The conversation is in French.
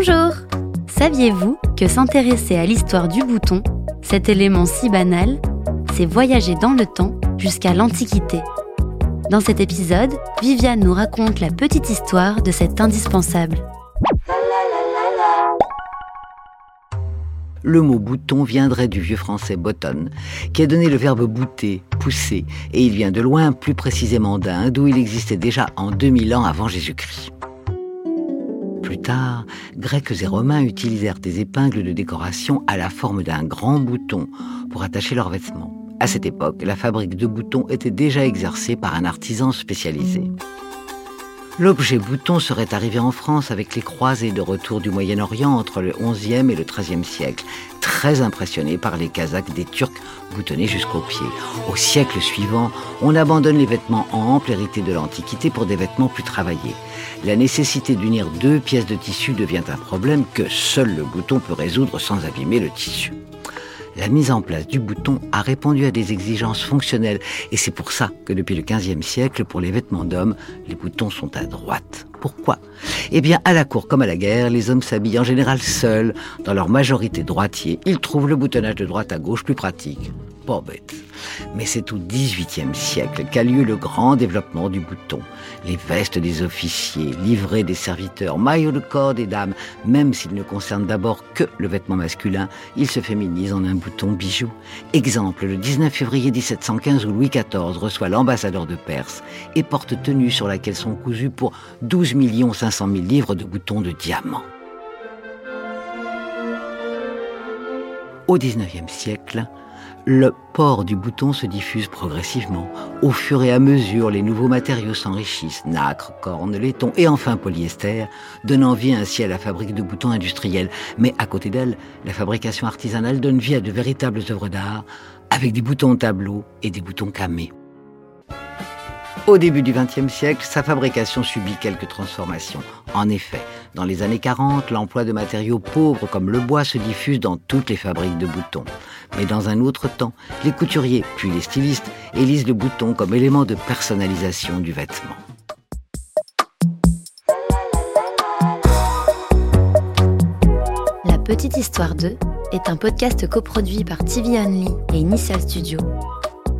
Bonjour Saviez-vous que s'intéresser à l'histoire du bouton, cet élément si banal, c'est voyager dans le temps jusqu'à l'Antiquité? Dans cet épisode, Viviane nous raconte la petite histoire de cet indispensable. Le mot bouton viendrait du vieux français botton, qui a donné le verbe bouter, pousser, et il vient de loin, plus précisément d'Inde, où il existait déjà en 2000 ans avant Jésus-Christ. Plus tard, Grecs et Romains utilisèrent des épingles de décoration à la forme d'un grand bouton pour attacher leurs vêtements. À cette époque, la fabrique de boutons était déjà exercée par un artisan spécialisé. L'objet bouton serait arrivé en France avec les croisés de retour du Moyen-Orient entre le XIe et le XIIIe siècle, très impressionné par les casaques des Turcs boutonnés jusqu'aux pieds. Au siècle suivant, on abandonne les vêtements amples hérités de l'Antiquité pour des vêtements plus travaillés. La nécessité d'unir deux pièces de tissu devient un problème que seul le bouton peut résoudre sans abîmer le tissu la mise en place du bouton a répondu à des exigences fonctionnelles et c'est pour ça que depuis le XVe siècle, pour les vêtements d'hommes, les boutons sont à droite. Pourquoi? Eh bien, à la cour comme à la guerre, les hommes s'habillent en général seuls, dans leur majorité droitier. Ils trouvent le boutonnage de droite à gauche plus pratique. Pas bête. Mais c'est au XVIIIe siècle qu'a lieu le grand développement du bouton. Les vestes des officiers, livrées des serviteurs, maillots de corps des dames, même s'ils ne concernent d'abord que le vêtement masculin, ils se féminisent en un bouton bijou. Exemple, le 19 février 1715 où Louis XIV reçoit l'ambassadeur de Perse et porte tenue sur laquelle sont cousus pour 12 500 000 livres de boutons de diamant. Au XIXe siècle, le port du bouton se diffuse progressivement. Au fur et à mesure, les nouveaux matériaux s'enrichissent, nacre, corne, laiton et enfin polyester, donnant vie ainsi à la fabrique de boutons industriels. Mais à côté d'elle, la fabrication artisanale donne vie à de véritables œuvres d'art, avec des boutons tableau et des boutons camés. Au début du XXe siècle, sa fabrication subit quelques transformations. En effet, dans les années 40, l'emploi de matériaux pauvres comme le bois se diffuse dans toutes les fabriques de boutons. Mais dans un autre temps, les couturiers, puis les stylistes, élisent le bouton comme élément de personnalisation du vêtement. La Petite Histoire 2 est un podcast coproduit par TV Only et Initial Studio